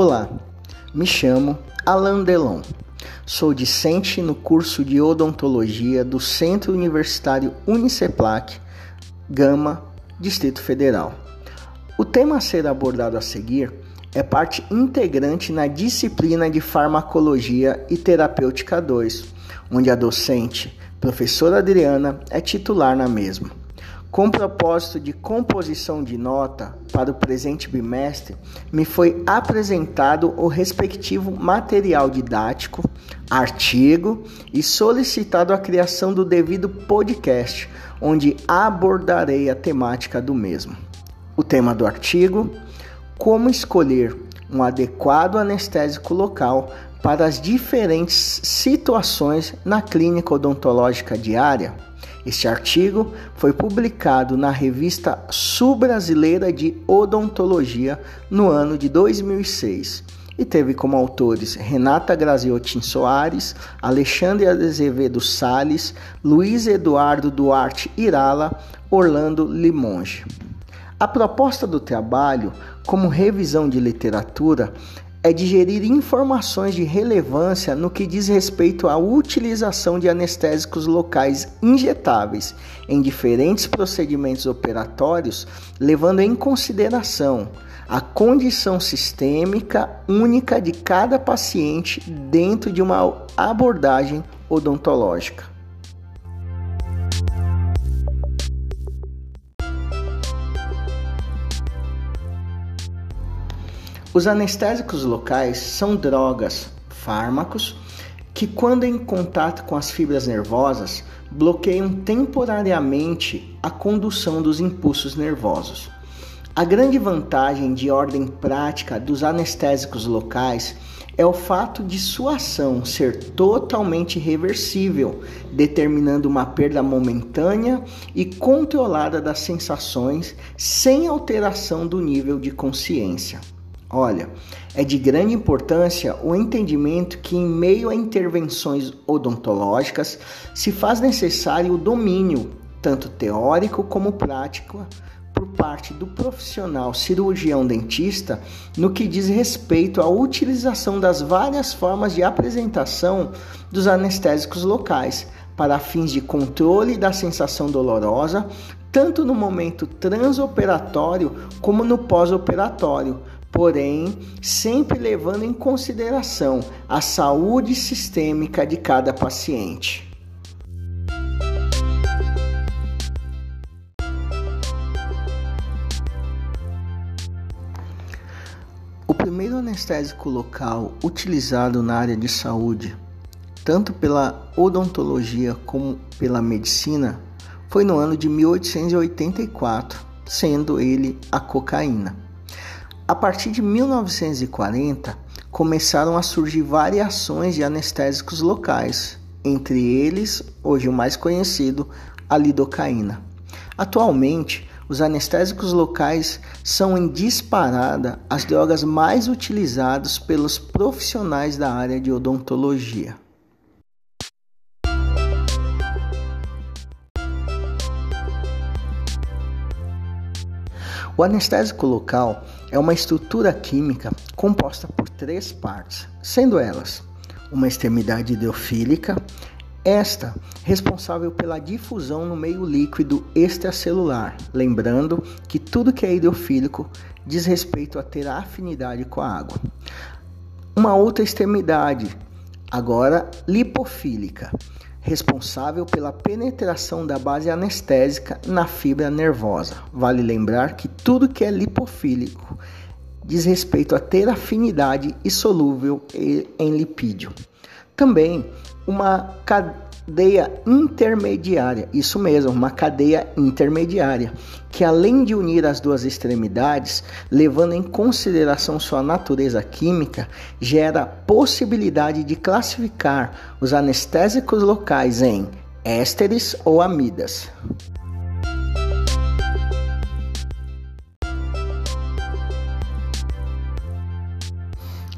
Olá, me chamo Alain Delon. Sou discente no curso de odontologia do Centro Universitário Uniceplac, Gama, Distrito Federal. O tema a ser abordado a seguir é parte integrante na disciplina de Farmacologia e Terapêutica 2, onde a docente, professora Adriana, é titular na mesma. Com propósito de composição de nota para o presente bimestre, me foi apresentado o respectivo material didático, artigo e solicitado a criação do devido podcast, onde abordarei a temática do mesmo. O tema do artigo: Como escolher um adequado anestésico local para as diferentes situações na clínica odontológica diária. Este artigo foi publicado na revista Sul-Brasileira de Odontologia no ano de 2006 e teve como autores Renata Graziotin Soares, Alexandre Azevedo Sales, Luiz Eduardo Duarte Irala, Orlando Limonge. A proposta do trabalho, como revisão de literatura, é digerir informações de relevância no que diz respeito à utilização de anestésicos locais injetáveis em diferentes procedimentos operatórios, levando em consideração a condição sistêmica única de cada paciente dentro de uma abordagem odontológica. Os anestésicos locais são drogas, fármacos, que, quando em contato com as fibras nervosas, bloqueiam temporariamente a condução dos impulsos nervosos. A grande vantagem de ordem prática dos anestésicos locais é o fato de sua ação ser totalmente reversível, determinando uma perda momentânea e controlada das sensações sem alteração do nível de consciência. Olha, é de grande importância o entendimento que, em meio a intervenções odontológicas, se faz necessário o domínio, tanto teórico como prático, por parte do profissional cirurgião dentista no que diz respeito à utilização das várias formas de apresentação dos anestésicos locais para fins de controle da sensação dolorosa, tanto no momento transoperatório como no pós-operatório porém sempre levando em consideração a saúde sistêmica de cada paciente. O primeiro anestésico local utilizado na área de saúde, tanto pela odontologia como pela medicina, foi no ano de 1884, sendo ele a cocaína. A partir de 1940, começaram a surgir variações de anestésicos locais, entre eles, hoje o mais conhecido, a lidocaína. Atualmente, os anestésicos locais são em disparada as drogas mais utilizadas pelos profissionais da área de odontologia. O anestésico local é uma estrutura química composta por três partes, sendo elas uma extremidade hidrofílica, esta responsável pela difusão no meio líquido extracelular, lembrando que tudo que é hidrofílico diz respeito a ter afinidade com a água. Uma outra extremidade, agora lipofílica, responsável pela penetração da base anestésica na fibra nervosa. Vale lembrar que tudo que é lipofílico diz respeito a ter afinidade e solúvel em lipídio. Também uma cadeia intermediária, isso mesmo, uma cadeia intermediária, que além de unir as duas extremidades, levando em consideração sua natureza química, gera possibilidade de classificar os anestésicos locais em ésteres ou amidas.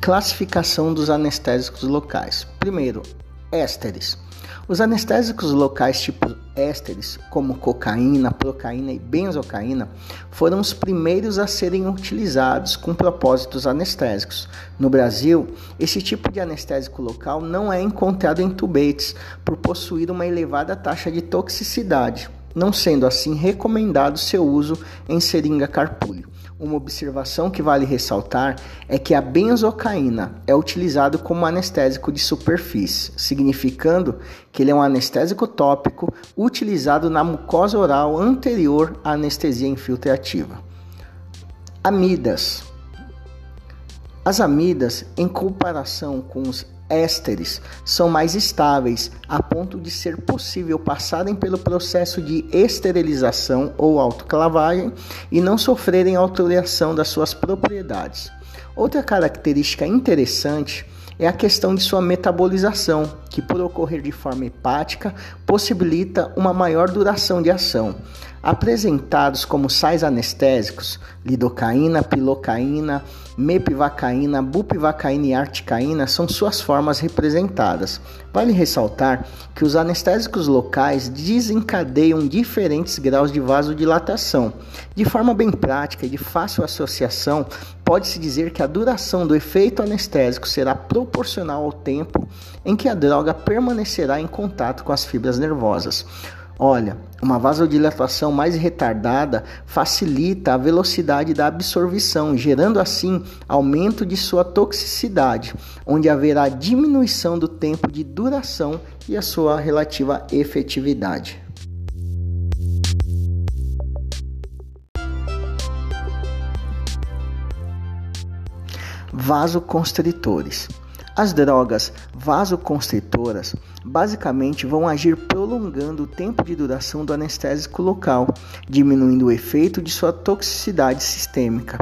Classificação dos anestésicos locais. Primeiro, ésteres. Os anestésicos locais tipo ésteres, como cocaína, procaína e benzocaína, foram os primeiros a serem utilizados com propósitos anestésicos. No Brasil, esse tipo de anestésico local não é encontrado em tubetes por possuir uma elevada taxa de toxicidade, não sendo assim recomendado seu uso em seringa carpúleo. Uma observação que vale ressaltar é que a benzocaína é utilizado como anestésico de superfície, significando que ele é um anestésico tópico utilizado na mucosa oral anterior à anestesia infiltrativa. Amidas. As amidas, em comparação com os ésteres são mais estáveis, a ponto de ser possível passarem pelo processo de esterilização ou autoclavagem e não sofrerem alteração das suas propriedades. Outra característica interessante é a questão de sua metabolização, que por ocorrer de forma hepática possibilita uma maior duração de ação. Apresentados como sais anestésicos, lidocaína, pilocaína, mepivacaína, bupivacaína e articaína são suas formas representadas. Vale ressaltar que os anestésicos locais desencadeiam diferentes graus de vasodilatação. De forma bem prática e de fácil associação, pode-se dizer que a duração do efeito anestésico será proporcional ao tempo em que a droga permanecerá em contato com as fibras nervosas. Olha, uma vasodilatação mais retardada facilita a velocidade da absorção, gerando assim aumento de sua toxicidade, onde haverá diminuição do tempo de duração e a sua relativa efetividade. Vasoconstritores. As drogas vasoconstritoras basicamente vão agir prolongando o tempo de duração do anestésico local, diminuindo o efeito de sua toxicidade sistêmica,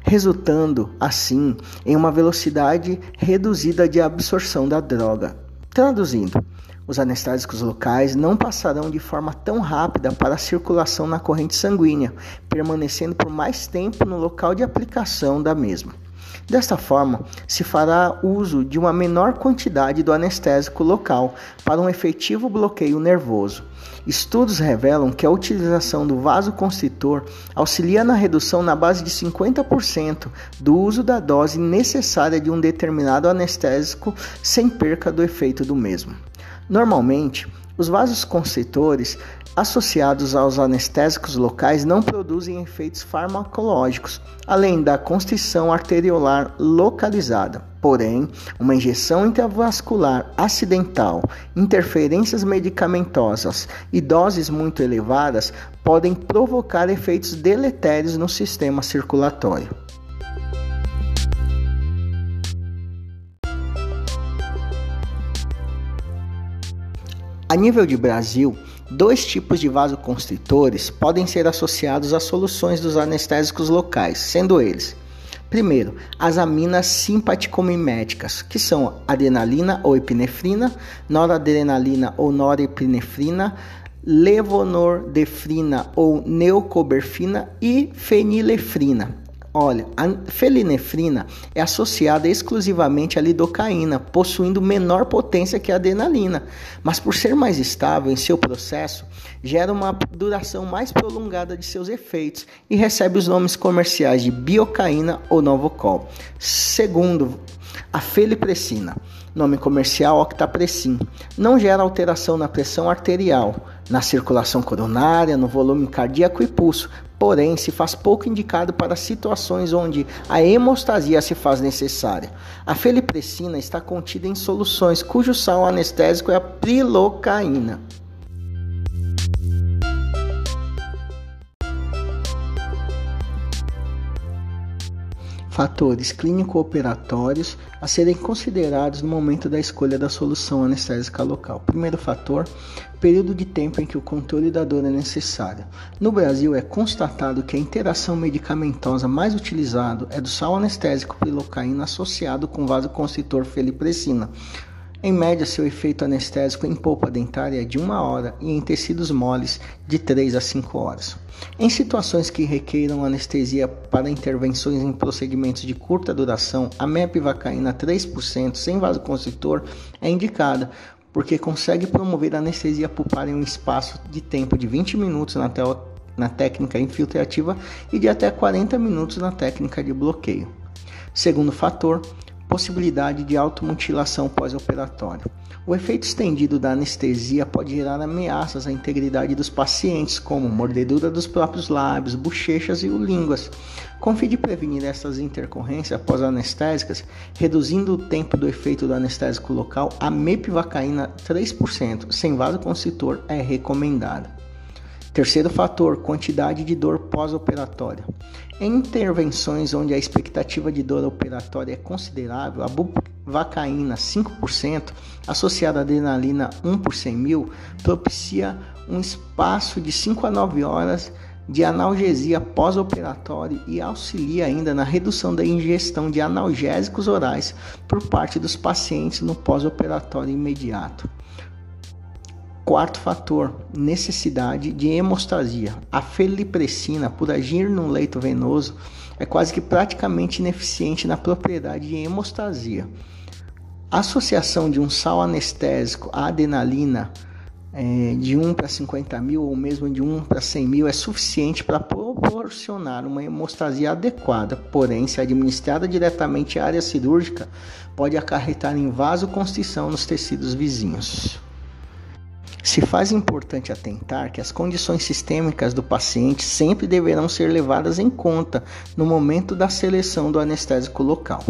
resultando assim em uma velocidade reduzida de absorção da droga. Traduzindo, os anestésicos locais não passarão de forma tão rápida para a circulação na corrente sanguínea, permanecendo por mais tempo no local de aplicação da mesma. Desta forma, se fará uso de uma menor quantidade do anestésico local para um efetivo bloqueio nervoso. Estudos revelam que a utilização do vasoconstritor auxilia na redução na base de 50% do uso da dose necessária de um determinado anestésico sem perca do efeito do mesmo. Normalmente, os vasoconstritores associados aos anestésicos locais não produzem efeitos farmacológicos, além da constrição arteriolar localizada. Porém, uma injeção intravascular acidental, interferências medicamentosas e doses muito elevadas podem provocar efeitos deletérios no sistema circulatório. A nível de Brasil, Dois tipos de vasoconstritores podem ser associados às soluções dos anestésicos locais, sendo eles: primeiro, as aminas simpaticomiméticas, que são adrenalina ou epinefrina, noradrenalina ou norepinefrina, levonordefrina ou neucoberfina e fenilefrina. Olha, a felinefrina é associada exclusivamente à lidocaína, possuindo menor potência que a adrenalina, mas por ser mais estável em seu processo, gera uma duração mais prolongada de seus efeitos e recebe os nomes comerciais de biocaína ou novocol. Segundo, a felipressina, nome comercial octapressin, não gera alteração na pressão arterial, na circulação coronária, no volume cardíaco e pulso, porém se faz pouco indicado para situações onde a hemostasia se faz necessária. A felipressina está contida em soluções cujo sal anestésico é a prilocaína. Fatores clínico-operatórios a serem considerados no momento da escolha da solução anestésica local. Primeiro fator, período de tempo em que o controle da dor é necessário. No Brasil, é constatado que a interação medicamentosa mais utilizada é do sal anestésico pilocaína associado com vasoconstritor felipressina, em média, seu efeito anestésico em polpa dentária é de uma hora e em tecidos moles de 3 a 5 horas. Em situações que requeiram anestesia para intervenções em procedimentos de curta duração, a mepivacaína 3% sem vasoconstritor é indicada, porque consegue promover anestesia pulpar em um espaço de tempo de 20 minutos na, na técnica infiltrativa e de até 40 minutos na técnica de bloqueio. Segundo fator, possibilidade de automutilação pós-operatória. O efeito estendido da anestesia pode gerar ameaças à integridade dos pacientes, como mordedura dos próprios lábios, bochechas e línguas. Com fim de prevenir essas intercorrências pós-anestésicas, reduzindo o tempo do efeito do anestésico local, a mepivacaína 3% sem vasoconstritor é recomendada. Terceiro fator, quantidade de dor pós-operatória. Em intervenções onde a expectativa de dor operatória é considerável, a buvacaína 5% associada à adrenalina 1 por 100 mil propicia um espaço de 5 a 9 horas de analgesia pós-operatória e auxilia ainda na redução da ingestão de analgésicos orais por parte dos pacientes no pós-operatório imediato. Quarto fator, necessidade de hemostasia. A felipressina, por agir no leito venoso, é quase que praticamente ineficiente na propriedade de hemostasia. A associação de um sal anestésico à adenalina é, de 1 para 50 mil ou mesmo de 1 para 100 mil é suficiente para proporcionar uma hemostasia adequada, porém, se administrada diretamente à área cirúrgica, pode acarretar em vasoconstrição nos tecidos vizinhos. Se faz importante atentar que as condições sistêmicas do paciente sempre deverão ser levadas em conta no momento da seleção do anestésico local.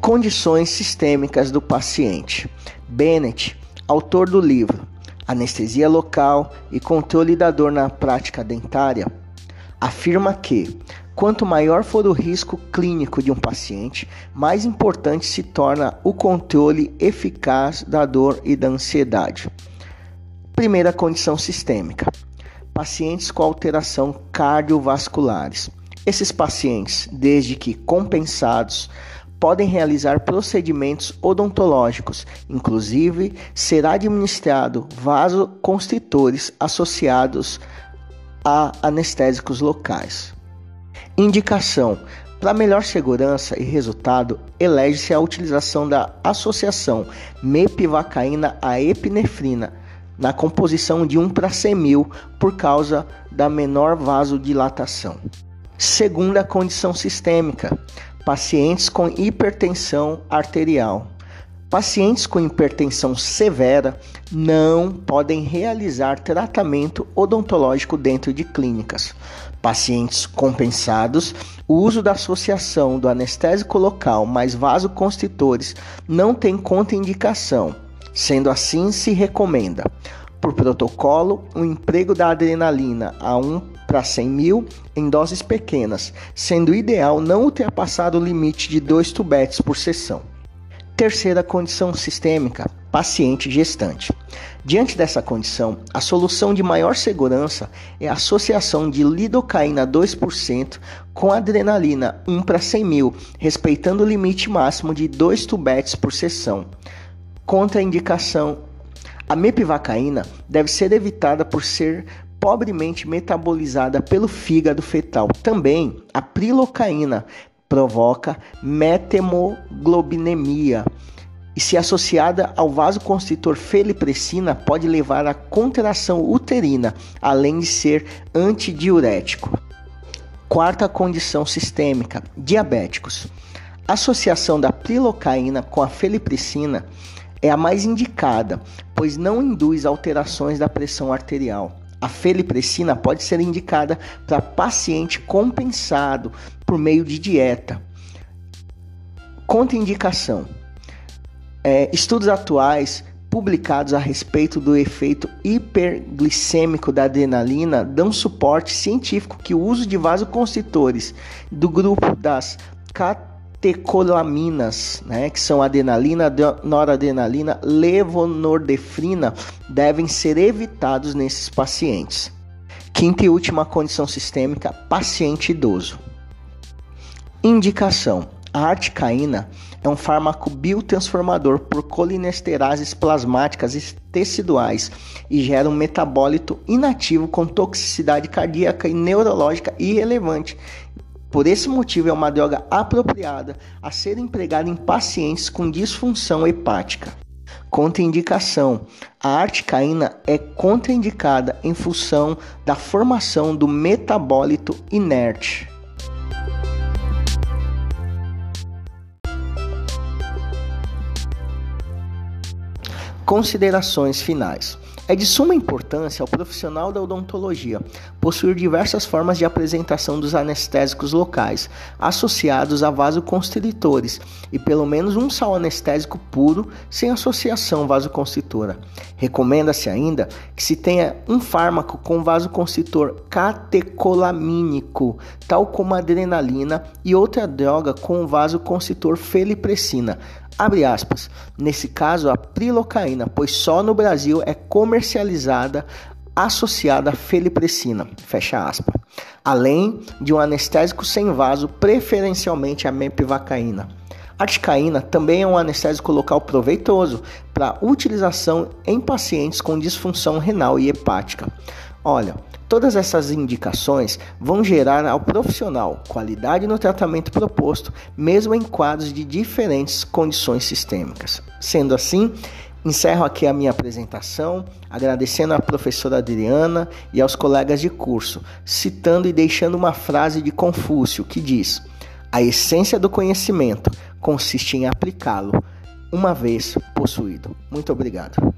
Condições sistêmicas do paciente. Bennett, autor do livro Anestesia Local e Controle da Dor na Prática Dentária, afirma que Quanto maior for o risco clínico de um paciente, mais importante se torna o controle eficaz da dor e da ansiedade. Primeira condição sistêmica: pacientes com alteração cardiovasculares. Esses pacientes, desde que compensados, podem realizar procedimentos odontológicos, inclusive será administrado vasoconstritores associados a anestésicos locais. Indicação: para melhor segurança e resultado, elege-se a utilização da associação mepivacaína a epinefrina na composição de 1 para 100 mil por causa da menor vasodilatação. Segunda condição sistêmica: pacientes com hipertensão arterial. Pacientes com hipertensão severa não podem realizar tratamento odontológico dentro de clínicas. Pacientes compensados, o uso da associação do anestésico local mais vasoconstritores não tem contraindicação. Sendo assim, se recomenda, por protocolo, o emprego da adrenalina a 1 para 100 mil em doses pequenas, sendo ideal não ultrapassar o limite de 2 tubetes por sessão. Terceira condição sistêmica, paciente gestante. Diante dessa condição, a solução de maior segurança é a associação de lidocaína 2% com adrenalina 1 para 100 mil, respeitando o limite máximo de 2 tubetes por sessão. Contraindicação: a mepivacaína deve ser evitada por ser pobremente metabolizada pelo fígado fetal. Também a prilocaína provoca metemoglobinemia e, se associada ao vasoconstritor felipressina, pode levar à contração uterina, além de ser antidiurético. Quarta condição sistêmica: diabéticos. A associação da prilocaína com a felipressina é a mais indicada, pois não induz alterações da pressão arterial. A felipressina pode ser indicada para paciente compensado por meio de dieta. Contraindicação: é, estudos atuais publicados a respeito do efeito hiperglicêmico da adrenalina dão suporte científico que o uso de vasoconstritores do grupo das catecolaminas, né, que são adrenalina, noradrenalina, levonorfina, devem ser evitados nesses pacientes. Quinta e última condição sistêmica, paciente idoso. Indicação: a articaína é um fármaco biotransformador por colinesterases plasmáticas e teciduais e gera um metabólito inativo com toxicidade cardíaca e neurológica irrelevante Por esse motivo, é uma droga apropriada a ser empregada em pacientes com disfunção hepática. Contraindicação: a articaína é contraindicada em função da formação do metabólito inerte. Considerações finais. É de suma importância ao profissional da odontologia possuir diversas formas de apresentação dos anestésicos locais associados a vasoconstritores e pelo menos um sal anestésico puro sem associação vasoconstritora. Recomenda-se ainda que se tenha um fármaco com vasoconstritor catecolamínico, tal como a adrenalina, e outra droga com vasoconstritor felipressina, Abre aspas. Nesse caso, a prilocaína, pois só no Brasil é comercializada associada à felipressina. Fecha aspas. Além de um anestésico sem vaso, preferencialmente a mepivacaína. Articaína também é um anestésico local proveitoso para utilização em pacientes com disfunção renal e hepática. Olha, Todas essas indicações vão gerar ao profissional qualidade no tratamento proposto, mesmo em quadros de diferentes condições sistêmicas. Sendo assim, encerro aqui a minha apresentação, agradecendo à professora Adriana e aos colegas de curso, citando e deixando uma frase de Confúcio que diz: A essência do conhecimento consiste em aplicá-lo uma vez possuído. Muito obrigado.